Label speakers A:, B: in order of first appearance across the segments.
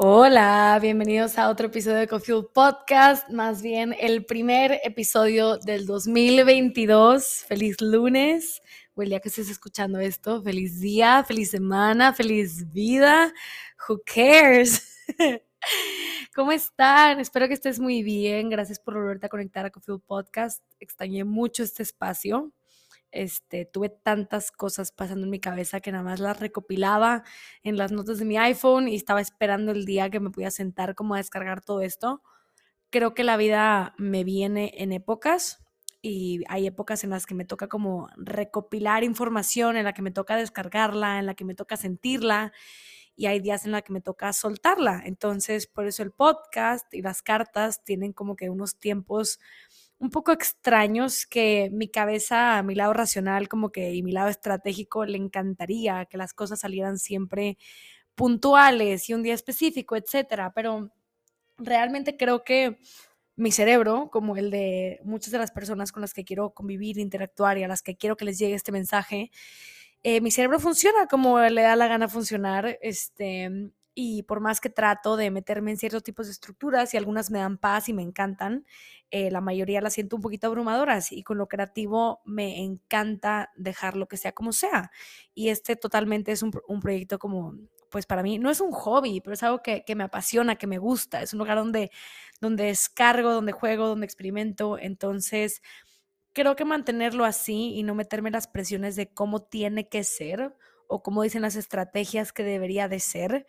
A: Hola, bienvenidos a otro episodio de Coffee Podcast, más bien el primer episodio del 2022. Feliz lunes, o el día que estés escuchando esto. Feliz día, feliz semana, feliz vida. Who cares? ¿Cómo están? Espero que estés muy bien. Gracias por volverte a conectar a Coffee Podcast. Extrañé mucho este espacio. Este, tuve tantas cosas pasando en mi cabeza que nada más las recopilaba en las notas de mi iPhone y estaba esperando el día que me pudiera sentar como a descargar todo esto. Creo que la vida me viene en épocas y hay épocas en las que me toca como recopilar información, en la que me toca descargarla, en la que me toca sentirla y hay días en la que me toca soltarla. Entonces, por eso el podcast y las cartas tienen como que unos tiempos un poco extraños que mi cabeza, mi lado racional como que y mi lado estratégico le encantaría que las cosas salieran siempre puntuales y un día específico, etcétera, pero realmente creo que mi cerebro, como el de muchas de las personas con las que quiero convivir, interactuar y a las que quiero que les llegue este mensaje, eh, mi cerebro funciona como le da la gana funcionar, este, y por más que trato de meterme en ciertos tipos de estructuras y algunas me dan paz y me encantan, eh, la mayoría las siento un poquito abrumadoras y con lo creativo me encanta dejar lo que sea como sea. Y este totalmente es un, proyecto como, pues para mí, no es un hobby, pero es algo que, me apasiona, que me gusta, es un lugar donde, donde descargo, donde juego, donde experimento. Entonces, creo que mantenerlo así y no meterme las presiones de cómo tiene que ser o cómo dicen las estrategias que debería de ser,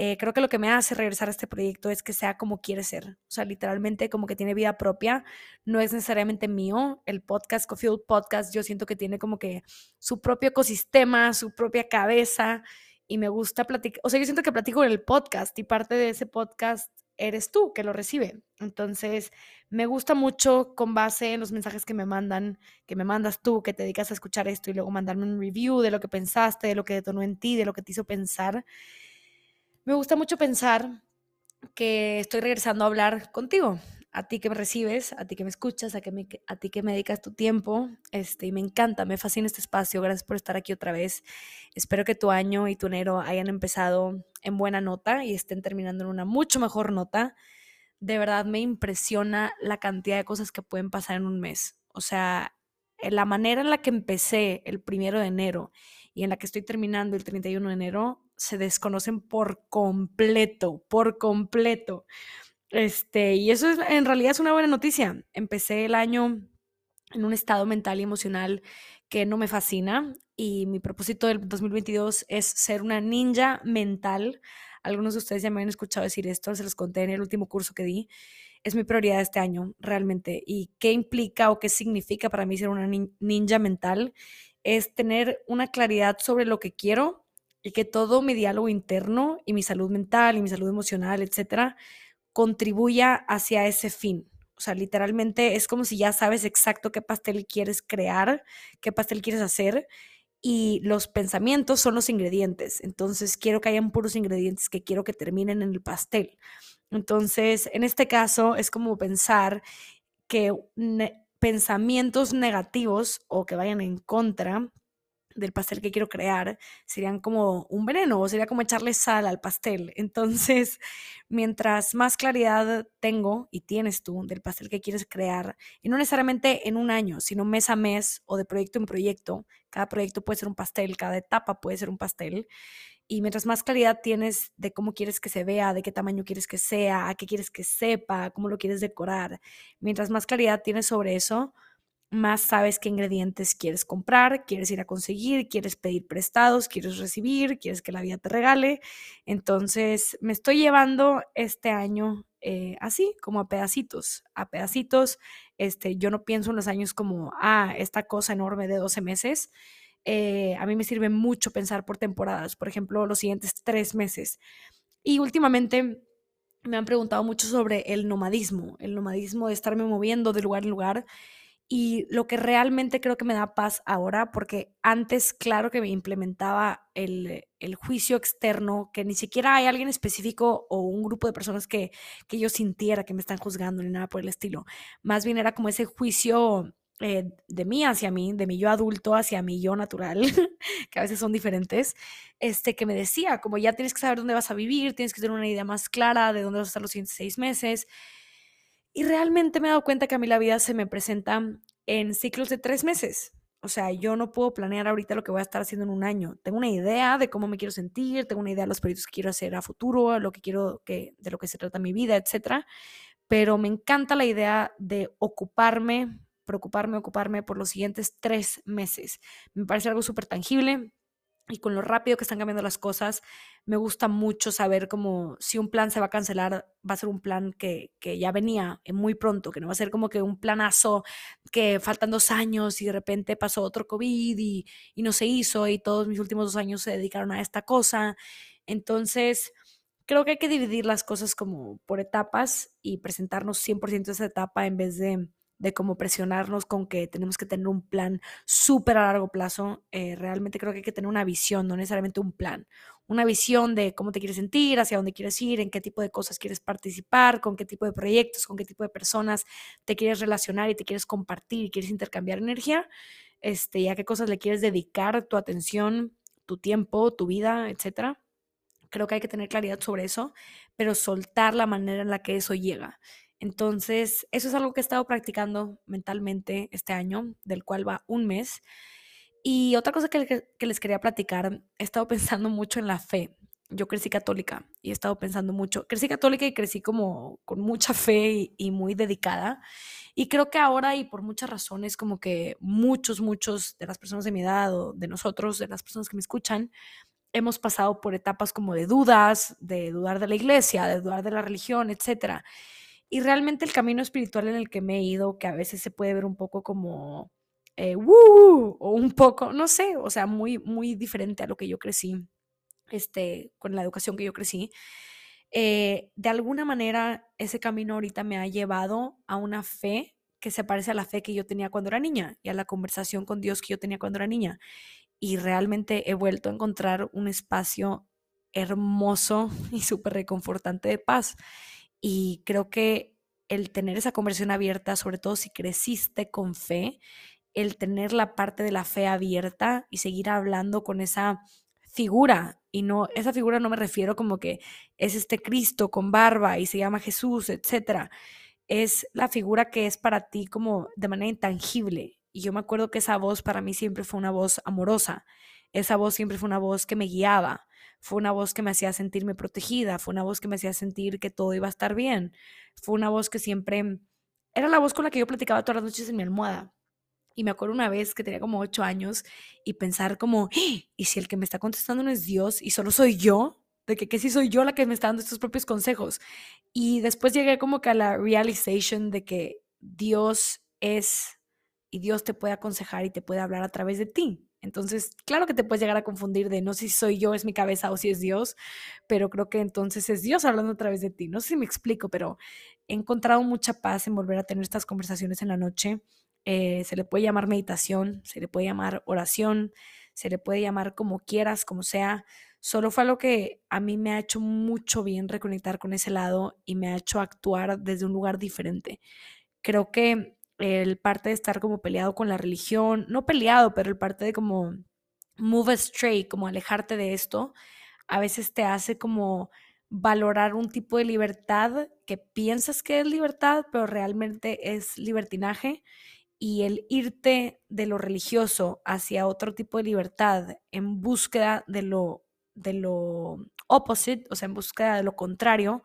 A: eh, creo que lo que me hace regresar a este proyecto es que sea como quiere ser. O sea, literalmente como que tiene vida propia. No es necesariamente mío. El podcast, Coffee Podcast, yo siento que tiene como que su propio ecosistema, su propia cabeza. Y me gusta platicar. O sea, yo siento que platico en el podcast y parte de ese podcast eres tú que lo recibe. Entonces, me gusta mucho con base en los mensajes que me mandan, que me mandas tú, que te dedicas a escuchar esto y luego mandarme un review de lo que pensaste, de lo que detonó en ti, de lo que te hizo pensar. Me gusta mucho pensar que estoy regresando a hablar contigo, a ti que me recibes, a ti que me escuchas, a, ti que me dedicas tu tiempo. Este, y me encanta, me fascina este espacio. Gracias por estar aquí otra vez. Espero que tu año y tu enero hayan empezado en buena nota y estén terminando en una mucho mejor nota. De verdad me impresiona la cantidad de cosas que pueden pasar en un mes. O sea, la manera en la que empecé el primero de enero y en la que estoy terminando el 31 de enero se desconocen por completo, por completo. Este, y eso es, en realidad es una buena noticia. Empecé el año en un estado mental y emocional que no me fascina y mi propósito del 2022 es ser una ninja mental. Algunos de ustedes ya me han escuchado decir esto, se los conté en el último curso que di. Es mi prioridad este año, realmente. ¿Y qué implica o qué significa para mí ser una ninja mental? Es tener una claridad sobre lo que quiero, y que todo mi diálogo interno y mi salud mental y mi salud emocional, etcétera, contribuya hacia ese fin. O sea, literalmente es como si ya sabes exacto qué pastel quieres crear, qué pastel quieres hacer y los pensamientos son los ingredientes. Entonces, quiero que hayan puros ingredientes que quiero que terminen en el pastel. Entonces, en este caso es como pensar que pensamientos negativos o que vayan en contra del pastel que quiero crear serían como un veneno o sería como echarle sal al pastel. Entonces, mientras más claridad tengo y tienes tú del pastel que quieres crear, y no necesariamente en un año, sino mes a mes o de proyecto en proyecto, cada proyecto puede ser un pastel, cada etapa puede ser un pastel. Y mientras más claridad tienes de cómo quieres que se vea, de qué tamaño quieres que sea, a qué quieres que sepa, cómo lo quieres decorar, mientras más claridad tienes sobre eso, más sabes qué ingredientes quieres comprar, quieres ir a conseguir, quieres pedir prestados, quieres recibir, quieres que la vida te regale. Entonces, me estoy llevando este año eh, así, como a pedacitos, a pedacitos. Este, yo no pienso en los años como, ah, esta cosa enorme de 12 meses. Eh, a mí me sirve mucho pensar por temporadas, por ejemplo, los siguientes tres meses. Y últimamente me han preguntado mucho sobre el nomadismo, el nomadismo de estarme moviendo de lugar en lugar y lo que realmente creo que me da paz ahora, porque antes, claro que me implementaba el, juicio externo, que ni siquiera hay alguien específico o un grupo de personas que, que yo sintiera que me están juzgando ni nada por el estilo. Más bien era como ese juicio eh, de mí hacia mí, de mi yo adulto hacia mi yo natural, que a veces son diferentes, este, que me decía, como ya tienes que saber dónde vas a vivir, tienes que tener una idea más clara de dónde vas a estar los siguientes seis meses. Y realmente me he dado cuenta que a mí la vida se me presenta en ciclos de tres meses. O sea, yo no puedo planear ahorita lo que voy a estar haciendo en un año. Tengo una idea de cómo me quiero sentir, tengo una idea de los proyectos que quiero hacer a futuro, lo que quiero que, de lo que se trata mi vida, etcétera. Pero me encanta la idea de ocuparme preocuparme, ocuparme por los siguientes tres meses. Me parece algo súper tangible y con lo rápido que están cambiando las cosas, me gusta mucho saber como si un plan se va a cancelar, va a ser un plan que, que ya venía muy pronto, que no va a ser como que un planazo que faltan dos años y de repente pasó otro COVID y, y no se hizo y todos mis últimos dos años se dedicaron a esta cosa. Entonces, creo que hay que dividir las cosas como por etapas y presentarnos 100% esa etapa en vez de de cómo presionarnos con que tenemos que tener un plan súper a largo plazo. Eh, realmente creo que hay que tener una visión, no necesariamente un plan. Una visión de cómo te quieres sentir, hacia dónde quieres ir, en qué tipo de cosas quieres participar, con qué tipo de proyectos, con qué tipo de personas te quieres relacionar y te quieres compartir y quieres intercambiar energía, este, y a qué cosas le quieres dedicar tu atención, tu tiempo, tu vida, etcétera. Creo que hay que tener claridad sobre eso, pero soltar la manera en la que eso llega. Entonces, eso es algo que he estado practicando mentalmente este año, del cual va un mes. Y otra cosa que, les quería platicar, he estado pensando mucho en la fe. Yo crecí católica y he estado pensando mucho. Crecí católica y crecí como con mucha fe y, y muy dedicada. Y creo que ahora y por muchas razones, como que muchos, muchos de las personas de mi edad o de nosotros, de las personas que me escuchan, hemos pasado por etapas como de dudas, de dudar de la iglesia, de dudar de la religión, etcétera. Y realmente el camino espiritual en el que me he ido, que a veces se puede ver un poco como, eh, o un poco, no sé, o sea, muy, muy diferente a lo que yo crecí, este, con la educación que yo crecí. Eh, de alguna manera, ese camino ahorita me ha llevado a una fe que se parece a la fe que yo tenía cuando era niña y a la conversación con Dios que yo tenía cuando era niña. Y realmente he vuelto a encontrar un espacio hermoso y súper reconfortante de paz. Y creo que el tener esa conversión abierta, sobre todo si creciste con fe, el tener la parte de la fe abierta y seguir hablando con esa figura. Y no, esa figura no me refiero como que es este Cristo con barba y se llama Jesús, etcétera. Es la figura que es para ti como de manera intangible. Y yo me acuerdo que esa voz para mí siempre fue una voz amorosa. Esa voz siempre fue una voz que me guiaba fue una voz que me hacía sentirme protegida, fue una voz que me hacía sentir que todo iba a estar bien, fue una voz que siempre era la voz con la que yo platicaba todas las noches en mi almohada. Y me acuerdo una vez que tenía como ocho años y pensar como, ¡Ah! ¿y si el que me está contestando no es Dios y solo soy yo? De que, que si soy yo la que me está dando estos propios consejos. Y después llegué como que a la realization de que Dios es y Dios te puede aconsejar y te puede hablar a través de ti. Entonces, claro que te puedes llegar a confundir de no si soy yo, es mi cabeza o si es Dios, pero creo que entonces es Dios hablando a través de ti. No sé si me explico, pero he encontrado mucha paz en volver a tener estas conversaciones en la noche. Eh, se le puede llamar meditación, se le puede llamar oración, se le puede llamar como quieras, como sea. Solo fue algo que a mí me ha hecho mucho bien reconectar con ese lado y me ha hecho actuar desde un lugar diferente. Creo que el parte de estar como peleado con la religión, no peleado, pero el parte de como move straight, como alejarte de esto, a veces te hace como valorar un tipo de libertad que piensas que es libertad, pero realmente es libertinaje. Y el irte de lo religioso hacia otro tipo de libertad en búsqueda de lo, de lo opposite, o sea, en búsqueda de lo contrario,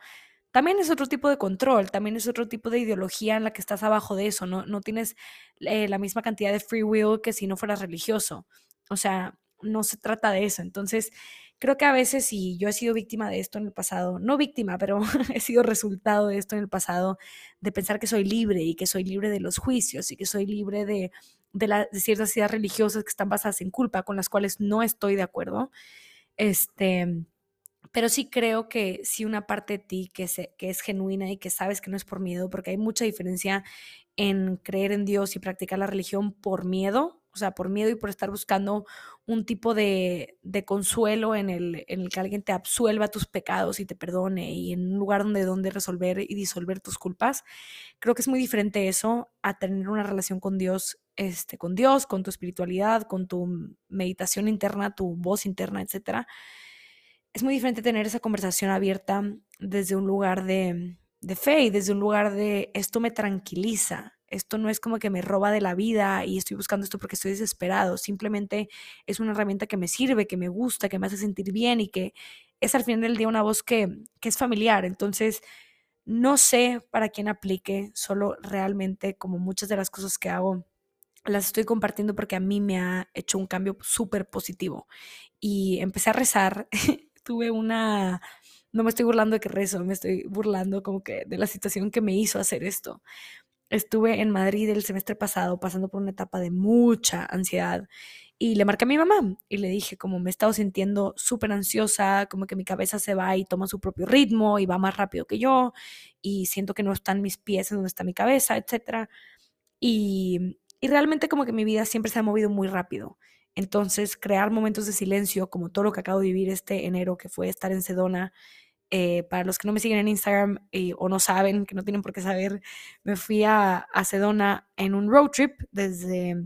A: también es otro tipo de control, también es otro tipo de ideología en la que estás abajo de eso, no, no tienes eh, la misma cantidad de free will que si no fueras religioso. O sea, no se trata de eso. Entonces, creo que a veces, y yo he sido víctima de esto en el pasado, no víctima, pero he sido resultado de esto en el pasado, de pensar que soy libre y que soy libre de los juicios y que soy libre de, de, de ciertas ideas religiosas que están basadas en culpa, con las cuales no estoy de acuerdo. Este, pero sí creo que si una parte de ti que, que es genuina y que sabes que no es por miedo, porque hay mucha diferencia en creer en Dios y practicar la religión por miedo, o sea, por miedo y por estar buscando un tipo de, consuelo en el, en el, que alguien te absuelva tus pecados y te perdone y en un lugar donde, donde resolver y disolver tus culpas. Creo que es muy diferente eso a tener una relación con Dios este, con Dios, con tu espiritualidad, con tu meditación interna, tu voz interna, etc. Es muy diferente tener esa conversación abierta desde un lugar de, de fe y desde un lugar de esto me tranquiliza, esto no es como que me roba de la vida y estoy buscando esto porque estoy desesperado, simplemente es una herramienta que me sirve, que me gusta, que me hace sentir bien y que es al final del día una voz que, que es familiar. Entonces, no sé para quién aplique, solo realmente como muchas de las cosas que hago las estoy compartiendo porque a mí me ha hecho un cambio súper positivo. Y empecé a rezar, tuve una, no me estoy burlando de que rezo, me estoy burlando como que de la situación que me hizo hacer esto. Estuve en Madrid el semestre pasado pasando por una etapa de mucha ansiedad y le marqué a mi mamá y le dije como me he estado sintiendo súper ansiosa, como que mi cabeza se va y toma su propio ritmo y va más rápido que yo y siento que no están mis pies en donde está mi cabeza, etc. Y, y realmente como que mi vida siempre se ha movido muy rápido. Entonces, crear momentos de silencio, como todo lo que acabo de vivir este enero, que fue estar en Sedona, eh, para los que no me siguen en Instagram o no saben, que no tienen por qué saber, me fui a, a Sedona en un road trip desde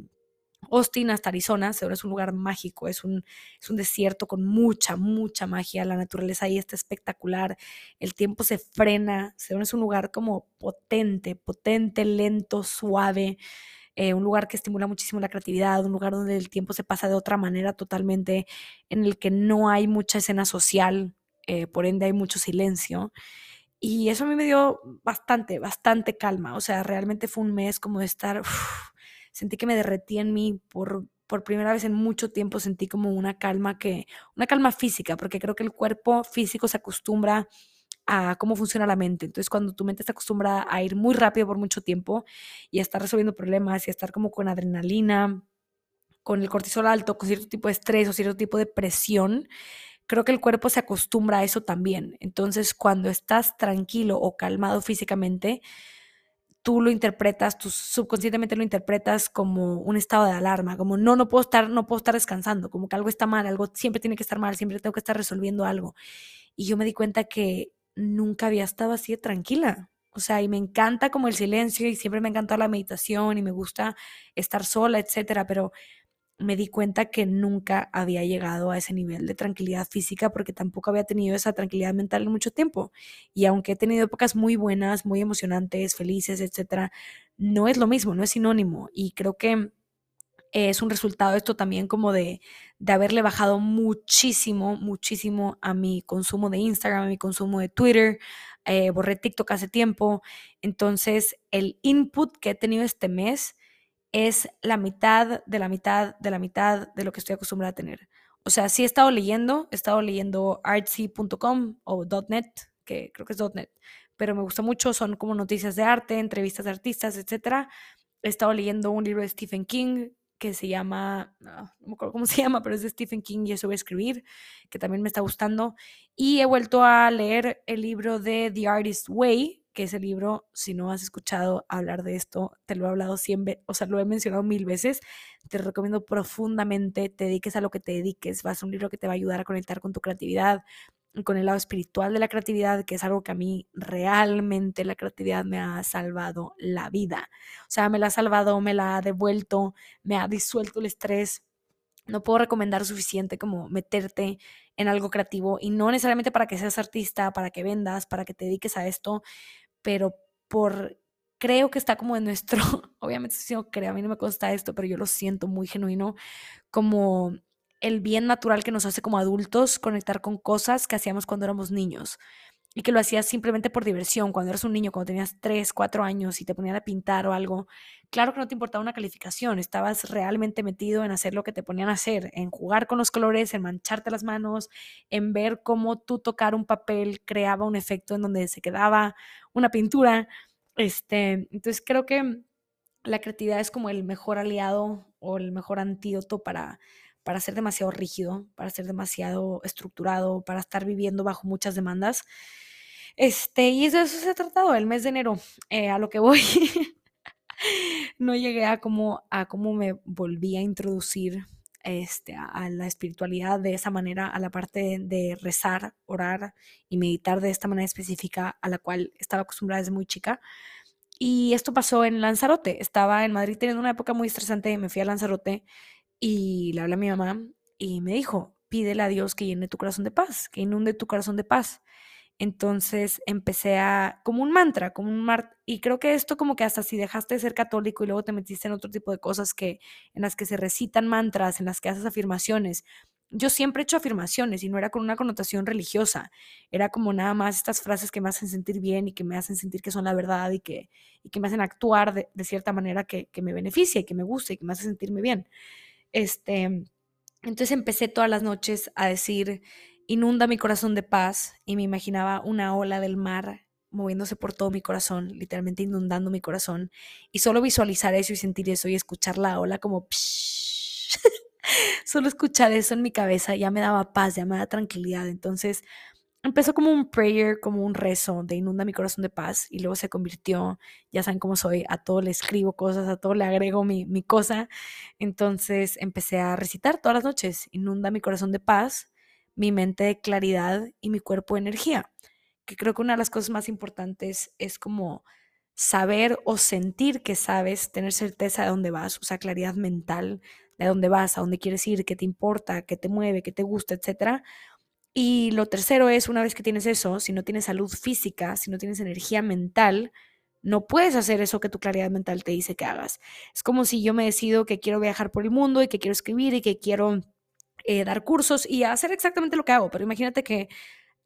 A: Austin hasta Arizona. Sedona es un lugar mágico, es un, es un desierto con mucha, mucha magia. La naturaleza ahí está espectacular. El tiempo se frena. Sedona es un lugar como potente, potente, lento, suave. Eh, un lugar que estimula muchísimo la creatividad, un lugar donde el tiempo se pasa de otra manera totalmente, en el que no hay mucha escena social, eh, por ende hay mucho silencio. Y eso a mí me dio bastante, bastante calma. O sea, realmente fue un mes como de estar, sentí que me derretí en mí por, por primera vez en mucho tiempo, sentí como una calma que, una calma física, porque creo que el cuerpo físico se acostumbra a cómo funciona la mente. Entonces, cuando tu mente está acostumbrada a ir muy rápido por mucho tiempo y a estar resolviendo problemas y a estar como con adrenalina, con el cortisol alto, con cierto tipo de estrés o cierto tipo de presión, creo que el cuerpo se acostumbra a eso también. Entonces, cuando estás tranquilo o calmado físicamente, tú lo interpretas, tú subconscientemente lo interpretas como un estado de alarma, como no, no puedo estar, no puedo estar descansando, como que algo está mal, algo siempre tiene que estar mal, siempre tengo que estar resolviendo algo. Y yo me di cuenta que nunca había estado así de tranquila. O sea, y me encanta como el silencio y siempre me encanta la meditación y me gusta estar sola, etcétera, pero me di cuenta que nunca había llegado a ese nivel de tranquilidad física porque tampoco había tenido esa tranquilidad mental en mucho tiempo. Y aunque he tenido épocas muy buenas, muy emocionantes, felices, etcétera, no es lo mismo, no es sinónimo. Y creo que es un resultado esto también como de, de haberle bajado muchísimo, muchísimo a mi consumo de Instagram, a mi consumo de Twitter. Eh, borré TikTok hace tiempo. Entonces, el input que he tenido este mes es la mitad de la mitad de la mitad de lo que estoy acostumbrada a tener. O sea, sí he estado leyendo, he estado leyendo artsy.com o .net, que creo que es .net, pero me gusta mucho, son como noticias de arte, entrevistas de artistas, etc. He estado leyendo un libro de Stephen King que se llama, no, me acuerdo cómo se llama, pero es de Stephen King y eso voy a escribir, que también me está gustando. Y he vuelto a leer el libro de The Artist Way, que ese libro, si no has escuchado hablar de esto, te lo he hablado siempre, o sea, lo he mencionado mil veces, te recomiendo profundamente, te dediques a lo que te dediques, vas a un libro que te va a ayudar a conectar con tu creatividad, con el lado espiritual de la creatividad, que es algo que a mí realmente la creatividad me ha salvado la vida. O sea, me la ha salvado, me la ha devuelto, me ha disuelto el estrés. No puedo recomendar suficiente como meterte en algo creativo y no necesariamente para que seas artista, para que vendas, para que te dediques a esto, pero por creo que está como en nuestro, obviamente si no creo, a mí no me consta esto, pero yo lo siento muy genuino, como el bien natural que nos hace como adultos conectar con cosas que hacíamos cuando éramos niños y que lo hacías simplemente por diversión, cuando eras un niño, cuando tenías 3, 4 años y te ponían a pintar o algo, claro que no te importaba una calificación, estabas realmente metido en hacer lo que te ponían a hacer, en jugar con los colores, en mancharte las manos, en ver cómo tú tocar un papel creaba un efecto en donde se quedaba una pintura. Este, entonces creo que la creatividad es como el mejor aliado o el mejor antídoto para para ser demasiado rígido, para ser demasiado estructurado, para estar viviendo bajo muchas demandas. Este, y de eso se ha tratado el mes de enero. Eh, a lo que voy, no llegué a cómo, a cómo me volví a introducir este, a, la espiritualidad de esa manera, a la parte de, rezar, orar y meditar de esta manera específica a la cual estaba acostumbrada desde muy chica. Y esto pasó en Lanzarote. Estaba en Madrid teniendo una época muy estresante. Me fui a Lanzarote y le hablé a mi mamá y me dijo, pídele a Dios que llene tu corazón de paz, que inunde tu corazón de paz. Entonces empecé a, como un mantra, como un mar, y creo que esto como que hasta si dejaste de ser católico y luego te metiste en otro tipo de cosas que, en las que se recitan mantras, en las que haces afirmaciones. Yo siempre he hecho afirmaciones y no era con una connotación religiosa, era como nada más estas frases que me hacen sentir bien y que me hacen sentir que son la verdad y que, y que me hacen actuar de, de cierta manera que, que me beneficia y que me gusta y que me hace sentirme bien. Este, entonces empecé todas las noches a decir, inunda mi corazón de paz y me imaginaba una ola del mar moviéndose por todo mi corazón, literalmente inundando mi corazón. Y solo visualizar eso y sentir eso y escuchar la ola como... solo escuchar eso en mi cabeza ya me daba paz, ya me daba tranquilidad. Entonces empezó como un prayer, como un rezo de inunda mi corazón de paz y luego se convirtió, ya saben cómo soy, a todo le escribo cosas, a todo le agrego mi, mi cosa. Entonces empecé a recitar todas las noches, inunda mi corazón de paz, mi mente de claridad y mi cuerpo de energía. Que creo que una de las cosas más importantes es como saber o sentir que sabes, tener certeza de dónde vas, o sea, claridad mental de dónde vas, a dónde quieres ir, qué te importa, qué te mueve, qué te gusta, etcétera y lo tercero es, una vez que tienes eso, si no tienes salud física, si no tienes energía mental, no puedes hacer eso que tu claridad mental te dice que hagas. Es como si yo me decido que quiero viajar por el mundo y que quiero escribir y que quiero eh, dar cursos y hacer exactamente lo que hago. Pero imagínate que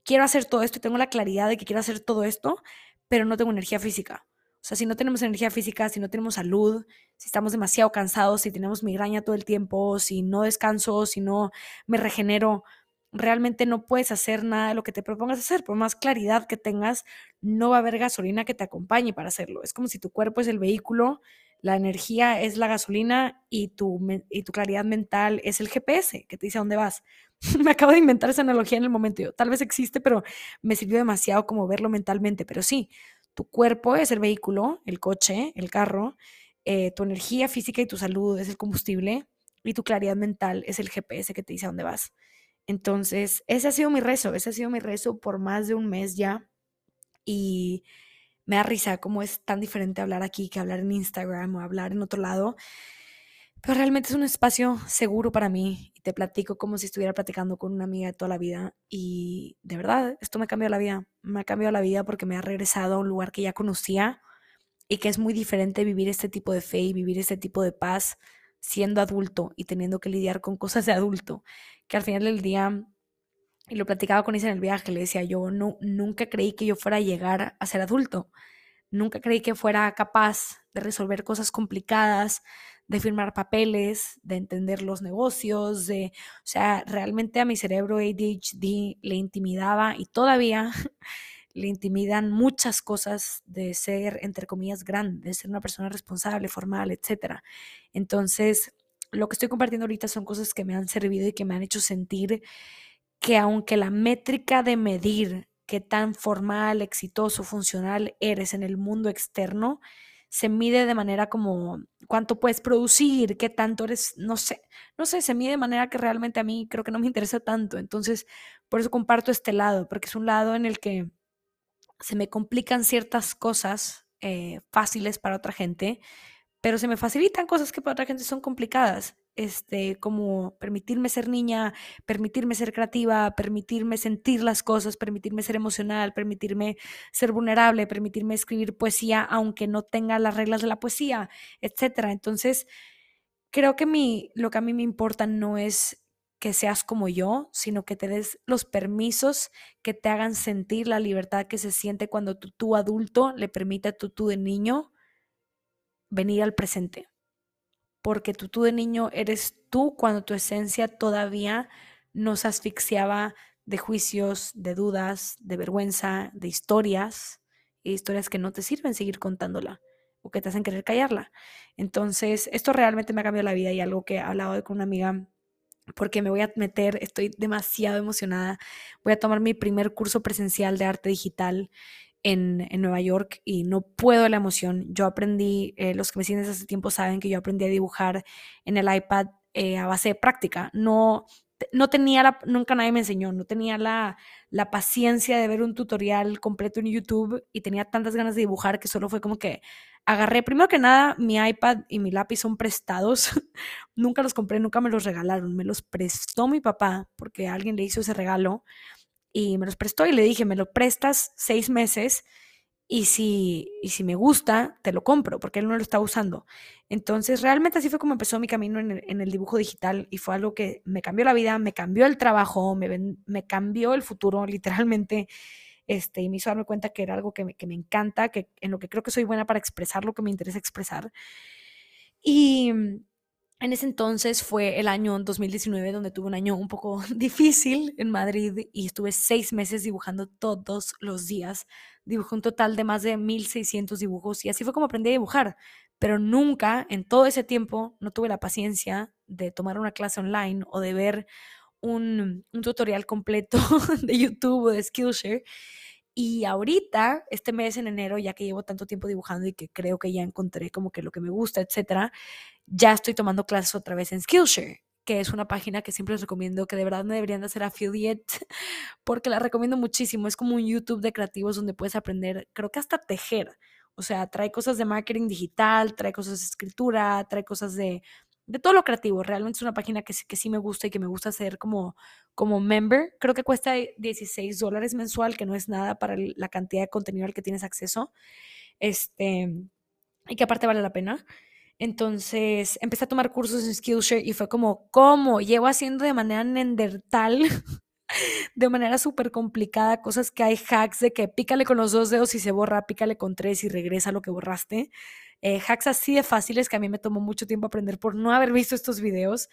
A: quiero hacer todo esto y tengo la claridad de que quiero hacer todo esto, pero no tengo energía física. O sea, si no tenemos energía física, si no tenemos salud, si estamos demasiado cansados, si tenemos migraña todo el tiempo, si no descanso, si no me regenero, realmente no puedes hacer nada de lo que te propongas hacer. Por más claridad que tengas, no va a haber gasolina que te acompañe para hacerlo. Es como si tu cuerpo es el vehículo, la energía es la gasolina y tu, y tu claridad mental es el GPS que te dice a dónde vas. me acabo de inventar esa analogía en el momento. tal vez existe, pero me sirvió demasiado como verlo mentalmente. Pero sí, tu cuerpo es el vehículo, el coche, el carro. Eh, tu energía física y tu salud es el combustible y tu claridad mental es el GPS que te dice a dónde vas. Entonces, ese ha sido mi rezo, ese ha sido mi rezo por más de un mes ya. Y me da risa cómo es tan diferente hablar aquí que hablar en Instagram o hablar en otro lado. Pero realmente es un espacio seguro para mí y te platico como si estuviera platicando con una amiga de toda la vida. Y de verdad, esto me ha cambiado la vida. Me ha cambiado la vida porque me ha regresado a un lugar que ya conocía y que es muy diferente vivir este tipo de fe y vivir este tipo de paz siendo adulto y teniendo que lidiar con cosas de adulto que al final del día, y lo platicaba con Isa en el viaje, le decía, yo no, nunca creí que yo fuera a llegar a ser adulto, nunca creí que fuera capaz de resolver cosas complicadas, de firmar papeles, de entender los negocios, de, o sea, realmente a mi cerebro ADHD le intimidaba y todavía le intimidan muchas cosas de ser, entre comillas, grande, de ser una persona responsable, formal, etc. Entonces, lo que estoy compartiendo ahorita son cosas que me han servido y que me han hecho sentir que aunque la métrica de medir qué tan formal, exitoso, funcional eres en el mundo externo, se mide de manera como cuánto puedes producir, qué tanto eres, no sé, no sé, se mide de manera que realmente a mí creo que no me interesa tanto. Entonces, por eso comparto este lado, porque es un lado en el que se me complican ciertas cosas eh, fáciles para otra gente pero se me facilitan cosas que para otra gente son complicadas. Este, como permitirme ser niña, permitirme ser creativa, permitirme sentir las cosas, permitirme ser emocional, permitirme ser vulnerable, permitirme escribir poesía aunque no tenga las reglas de la poesía, etcétera. Entonces, creo que mi, lo que a mí me importa no es que seas como yo, sino que te des los permisos que te hagan sentir la libertad que se siente cuando tú, tú adulto le permite a tu tú de niño venir al presente. Porque tú, tú de niño eres tú cuando tu esencia todavía nos asfixiaba de juicios, de dudas, de vergüenza, de historias, y historias que no te sirven seguir contándola o que te hacen querer callarla. Entonces, esto realmente me ha cambiado la vida y algo que he hablado con una amiga porque me voy a meter, estoy demasiado emocionada, voy a tomar mi primer curso presencial de arte digital en, Nueva York y no puedo la emoción. Yo aprendí, eh, los que me siguen desde hace tiempo saben que yo aprendí a dibujar en el iPad eh, a base de práctica. No no tenía la, nunca nadie me enseñó, no tenía la, la paciencia de ver un tutorial completo en YouTube y tenía tantas ganas de dibujar que solo fue como que agarré, primero que nada, mi iPad y mi lápiz son prestados, nunca los compré, nunca me los regalaron, me los prestó mi papá porque alguien le hizo ese regalo y me los prestó y le dije, me lo prestas seis meses y si, y si me gusta, te lo compro, porque él no lo está usando. Entonces, realmente así fue como empezó mi camino en el, dibujo digital y fue algo que me cambió la vida, me cambió el trabajo, me, me cambió el futuro, literalmente, este, y me hizo darme cuenta que era algo que me, que me encanta, que en lo que creo que soy buena para expresar lo que me interesa expresar. Y en ese entonces fue el año 2019 donde tuve un año un poco difícil en Madrid y estuve seis meses dibujando todos los días. Dibujé un total de más de 1600 dibujos y así fue como aprendí a dibujar. Pero nunca en todo ese tiempo no tuve la paciencia de tomar una clase online o de ver un, tutorial completo de YouTube o de Skillshare. Y ahorita, este mes en enero, ya que llevo tanto tiempo dibujando y que creo que ya encontré como que lo que me gusta, etcétera, ya estoy tomando clases otra vez en Skillshare, que es una página que siempre les recomiendo, que de verdad no deberían de hacer affiliate, porque la recomiendo muchísimo. Es como un YouTube de creativos donde puedes aprender, creo que hasta tejer. O sea, trae cosas de marketing digital, trae cosas de escritura, trae cosas de, de todo lo creativo. Realmente es una página que, que sí me gusta y que me gusta hacer como, como member. Creo que cuesta 16 dólares mensual, que no es nada para la cantidad de contenido al que tienes acceso. Este, y que aparte vale la pena. Entonces empecé a tomar cursos en Skillshare y fue como, ¿cómo? Llevo haciendo de manera nendertal, de manera súper complicada, cosas que hay hacks de que pícale con los dos dedos y se borra, pícale con tres y regresa lo que borraste. Eh, hacks así de fáciles que a mí me tomó mucho tiempo aprender por no haber visto estos videos.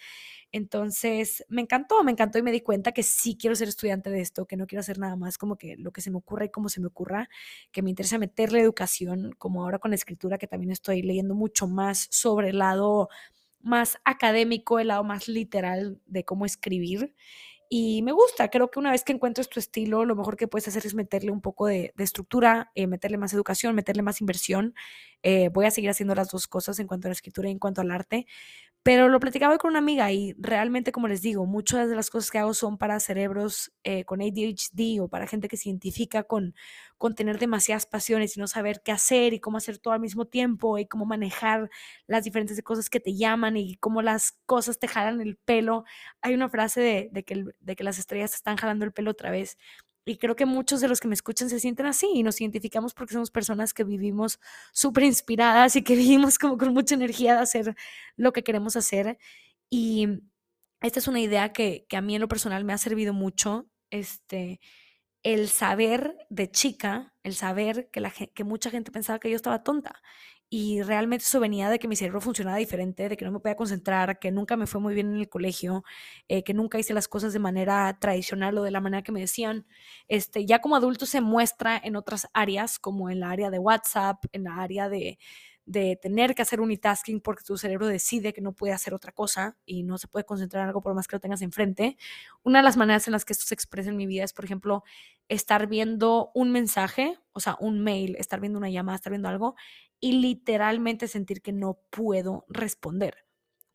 A: Entonces, me encantó, me encantó y me di cuenta que sí quiero ser estudiante de esto, que no quiero hacer nada más como que lo que se me ocurra y como se me ocurra, que me interesa meterle educación, como ahora con la escritura, que también estoy leyendo mucho más sobre el lado más académico, el lado más literal de cómo escribir. Y me gusta, creo que una vez que encuentres tu estilo, lo mejor que puedes hacer es meterle un poco de, estructura, eh, meterle más educación, meterle más inversión. Eh, voy a seguir haciendo las dos cosas en cuanto a la escritura y en cuanto al arte, pero lo platicaba con una amiga y realmente, como les digo, muchas de las cosas que hago son para cerebros eh, con ADHD o para gente que se identifica con, con tener demasiadas pasiones y no saber qué hacer y cómo hacer todo al mismo tiempo y cómo manejar las diferentes cosas que te llaman y cómo las cosas te jalan el pelo. Hay una frase de, que, de que las estrellas están jalando el pelo otra vez y creo que muchos de los que me escuchan se sienten así y nos identificamos porque somos personas que vivimos súper inspiradas y que vivimos como con mucha energía de hacer lo que queremos hacer. Y esta es una idea que, que a mí en lo personal me ha servido mucho. Este, el saber de chica, el saber que, la, que mucha gente pensaba que yo estaba tonta y realmente eso venía de que mi cerebro funcionaba diferente, de que no me podía concentrar, que nunca me fue muy bien en el colegio, eh, que nunca hice las cosas de manera tradicional o de la manera que me decían. Este, ya como adulto se muestra en otras áreas, como en la área de WhatsApp, en la área de, de tener que hacer unitasking porque tu cerebro decide que no puede hacer otra cosa y no se puede concentrar en algo por más que lo tengas enfrente. Una de las maneras en las que esto se expresa en mi vida es, por ejemplo, estar viendo un mensaje, o sea, un mail, estar viendo una llamada, estar viendo algo y literalmente sentir que no puedo responder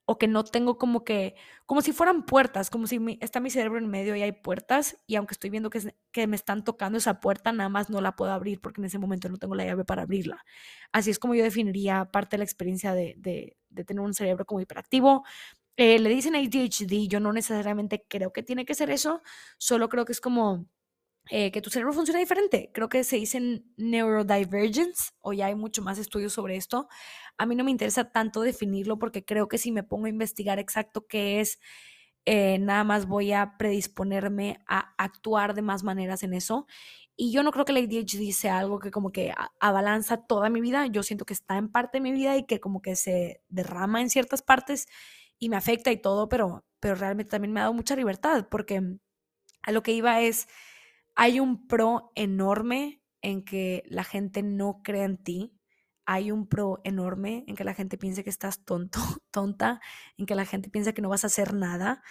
A: o que no tengo como que, como si fueran puertas, como si está mi cerebro en medio y hay puertas y aunque estoy viendo que, que me están tocando esa puerta, nada más no la puedo abrir porque en ese momento no tengo la llave para abrirla. Así es como yo definiría parte de la experiencia de, de, tener un cerebro como hiperactivo. Eh, le dicen ADHD, yo no necesariamente creo que tiene que ser eso, solo creo que es como eh, que tu cerebro funciona diferente. Creo que se dice neurodivergence o ya hay mucho más estudios sobre esto. A mí no me interesa tanto definirlo porque creo que si me pongo a investigar exacto qué es, eh, nada más voy a predisponerme a actuar de más maneras en eso. Y yo no creo que la ADHD sea algo que como que abalanza toda mi vida. Yo siento que está en parte de mi vida y que como que se derrama en ciertas partes y me afecta y todo, pero, pero realmente también me ha dado mucha libertad porque a lo que iba es hay un pro enorme en que la gente no crea en ti. Hay un pro enorme en que la gente piense que estás tonto, tonta, en que la gente piensa que no vas a hacer nada,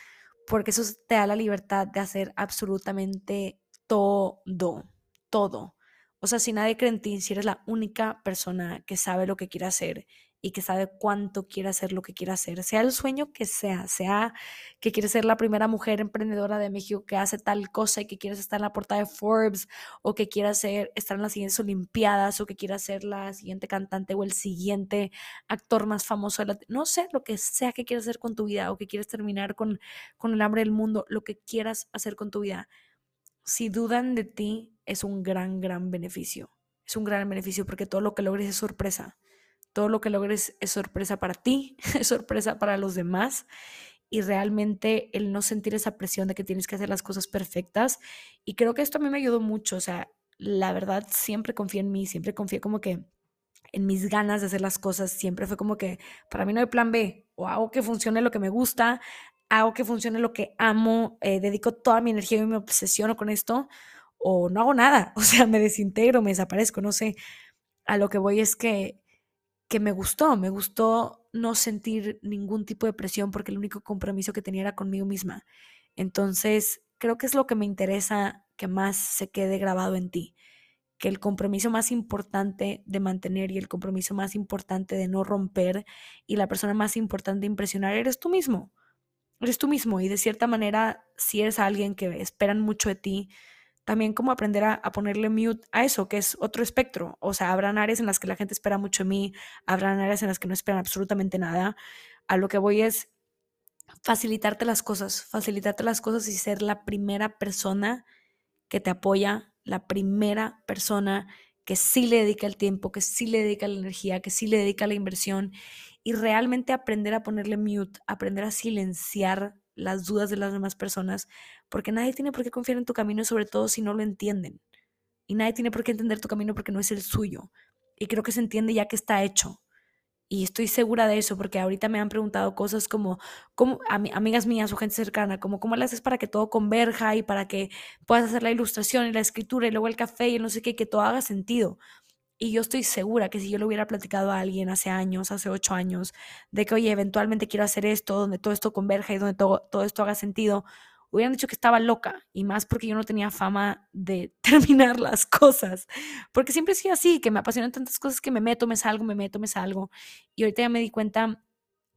A: porque eso te da la libertad de hacer absolutamente todo, todo. O sea, si nadie cree en ti, si eres la única persona que sabe lo que quiere hacer y que sabe cuánto quiere hacer lo que quiere hacer, sea el sueño que sea, sea que quiere ser la primera mujer emprendedora de México que hace tal cosa y que quieres estar en la portada de Forbes o que quiera ser, estar en las siguientes Olimpiadas o que quiera ser la siguiente cantante o el siguiente actor más famoso, de la, no sé, lo que sea que quieras hacer con tu vida o que quieres terminar con, con el hambre del mundo, lo que quieras hacer con tu vida. Si dudan de ti, es un gran, gran beneficio. Es un gran beneficio porque todo lo que logres es sorpresa todo lo que logres es sorpresa para ti, es sorpresa para los demás y realmente el no sentir esa presión de que tienes que hacer las cosas perfectas. Y creo que esto a mí me ayudó mucho, o sea, la verdad siempre confié en mí, siempre confié como que en mis ganas de hacer las cosas, siempre fue como que para mí no hay plan B, o hago que funcione lo que me gusta, hago que funcione lo que amo, eh, dedico toda mi energía y me obsesiono con esto, o no hago nada, o sea, me desintegro, me desaparezco, no sé. A lo que voy es que que me gustó, me gustó no sentir ningún tipo de presión porque el único compromiso que tenía era conmigo misma. Entonces, creo que es lo que me interesa que más se quede grabado en ti, que el compromiso más importante de mantener y el compromiso más importante de no romper y la persona más importante de impresionar eres tú mismo. Eres tú mismo y de cierta manera, si eres alguien que esperan mucho de ti, también como aprender a, ponerle mute a eso, que es otro espectro. O sea, habrán áreas en las que la gente espera mucho de mí, habrán áreas en las que no esperan absolutamente nada. A lo que voy es facilitarte las cosas, facilitarte las cosas y ser la primera persona que te apoya, la primera persona que sí le dedica el tiempo, que sí le dedica la energía, que sí le dedica la inversión y realmente aprender a ponerle mute, aprender a silenciar las dudas de las demás personas, porque nadie tiene por qué confiar en tu camino, sobre todo si no lo entienden. Y nadie tiene por qué entender tu camino porque no es el suyo. Y creo que se entiende ya que está hecho. Y estoy segura de eso porque ahorita me han preguntado cosas como, como amigas mías o gente cercana, como cómo le haces para que todo converja y para que puedas hacer la ilustración y la escritura y luego el café y no sé qué, que todo haga sentido. Y yo estoy segura que si yo le hubiera platicado a alguien hace años, hace ocho años, de que, oye, eventualmente quiero hacer esto, donde todo esto converja y donde todo, todo esto haga sentido, hubieran dicho que estaba loca. Y más porque yo no tenía fama de terminar las cosas. Porque siempre sido así, que me apasionan tantas cosas que me meto, me salgo, me meto, me salgo. Y ahorita ya me di cuenta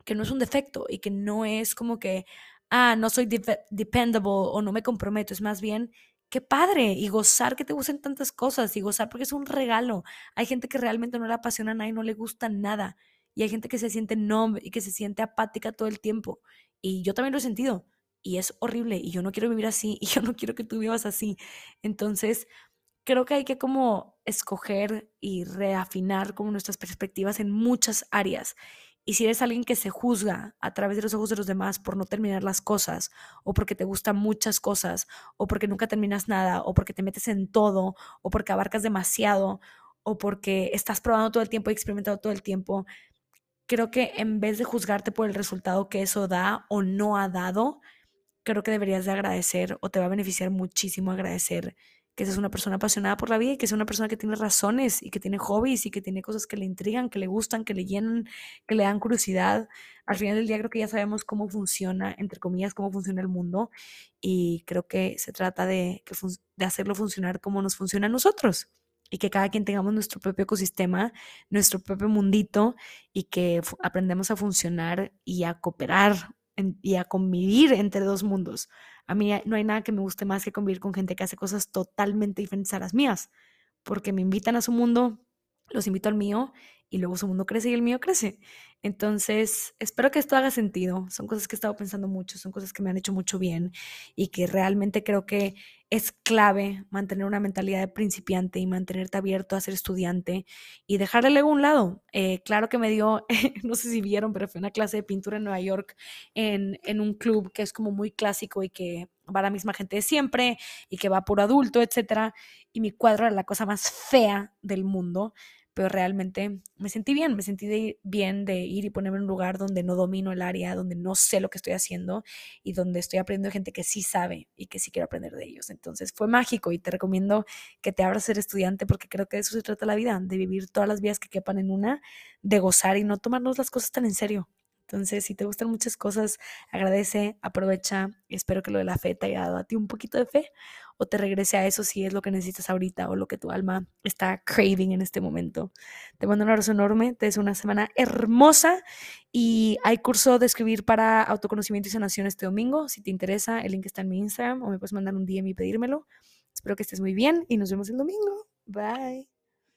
A: que no es un defecto y que no es como que, ah, no soy dependable o no me comprometo. Es más bien qué padre y gozar que te gusten tantas cosas y gozar porque es un regalo. Hay gente que realmente no le apasiona nada y no le gusta nada. Y hay gente que se siente numb y que se siente apática todo el tiempo. Y yo también lo he sentido. Y es horrible. Y yo no quiero vivir así. Y yo no quiero que tú vivas así. Entonces, creo que hay que como escoger y reafinar como nuestras perspectivas en muchas áreas. Y si eres alguien que se juzga a través de los ojos de los demás por no terminar las cosas, o porque te gustan muchas cosas, o porque nunca terminas nada, o porque te metes en todo, o porque abarcas demasiado, o porque estás probando todo el tiempo y experimentando todo el tiempo, creo que en vez de juzgarte por el resultado que eso da o no ha dado, creo que deberías de agradecer o te va a beneficiar muchísimo agradecer que seas una persona apasionada por la vida y que sea una persona que tiene razones y que tiene hobbies y que tiene cosas que le intrigan, que le gustan, que le llenan, que le dan curiosidad. Al final del día creo que ya sabemos cómo funciona, entre comillas, cómo funciona el mundo y creo que se trata de, de hacerlo funcionar como nos funciona a nosotros y que cada quien tengamos nuestro propio ecosistema, nuestro propio mundito y que aprendemos a funcionar y a cooperar y a convivir entre dos mundos. A mí no hay nada que me guste más que convivir con gente que hace cosas totalmente diferentes a las mías, porque me invitan a su mundo, los invito al mío y luego su mundo crece y el mío crece. Entonces, espero que esto haga sentido. Son cosas que he estado pensando mucho, son cosas que me han hecho mucho bien y que realmente creo que es clave mantener una mentalidad de principiante y mantenerte abierto a ser estudiante y dejarle el a un lado. Eh, claro que me dio, no sé si vieron, pero fue una clase de pintura en Nueva York en, en un club que es como muy clásico y que va la misma gente de siempre y que va por adulto, etcétera. Y mi cuadro era la cosa más fea del mundo pero realmente me sentí bien, me sentí bien de ir y ponerme en un lugar donde no domino el área, donde no sé lo que estoy haciendo y donde estoy aprendiendo de gente que sí sabe y que sí quiero aprender de ellos. Entonces fue mágico y te recomiendo que te abras a ser estudiante porque creo que de eso se trata la vida, de vivir todas las vidas que quepan en una, de gozar y no tomarnos las cosas tan en serio. Entonces, si te gustan muchas cosas, agradece, aprovecha. Espero que lo de la fe te haya dado a ti un poquito de fe o te regrese a eso si es lo que necesitas ahorita o lo que tu alma está craving en este momento. Te mando un abrazo enorme, te deseo una semana hermosa y hay curso de escribir para autoconocimiento y sanación este domingo. Si te interesa, el link está en mi Instagram o me puedes mandar un DM y pedírmelo. Espero que estés muy bien y nos vemos el domingo. Bye.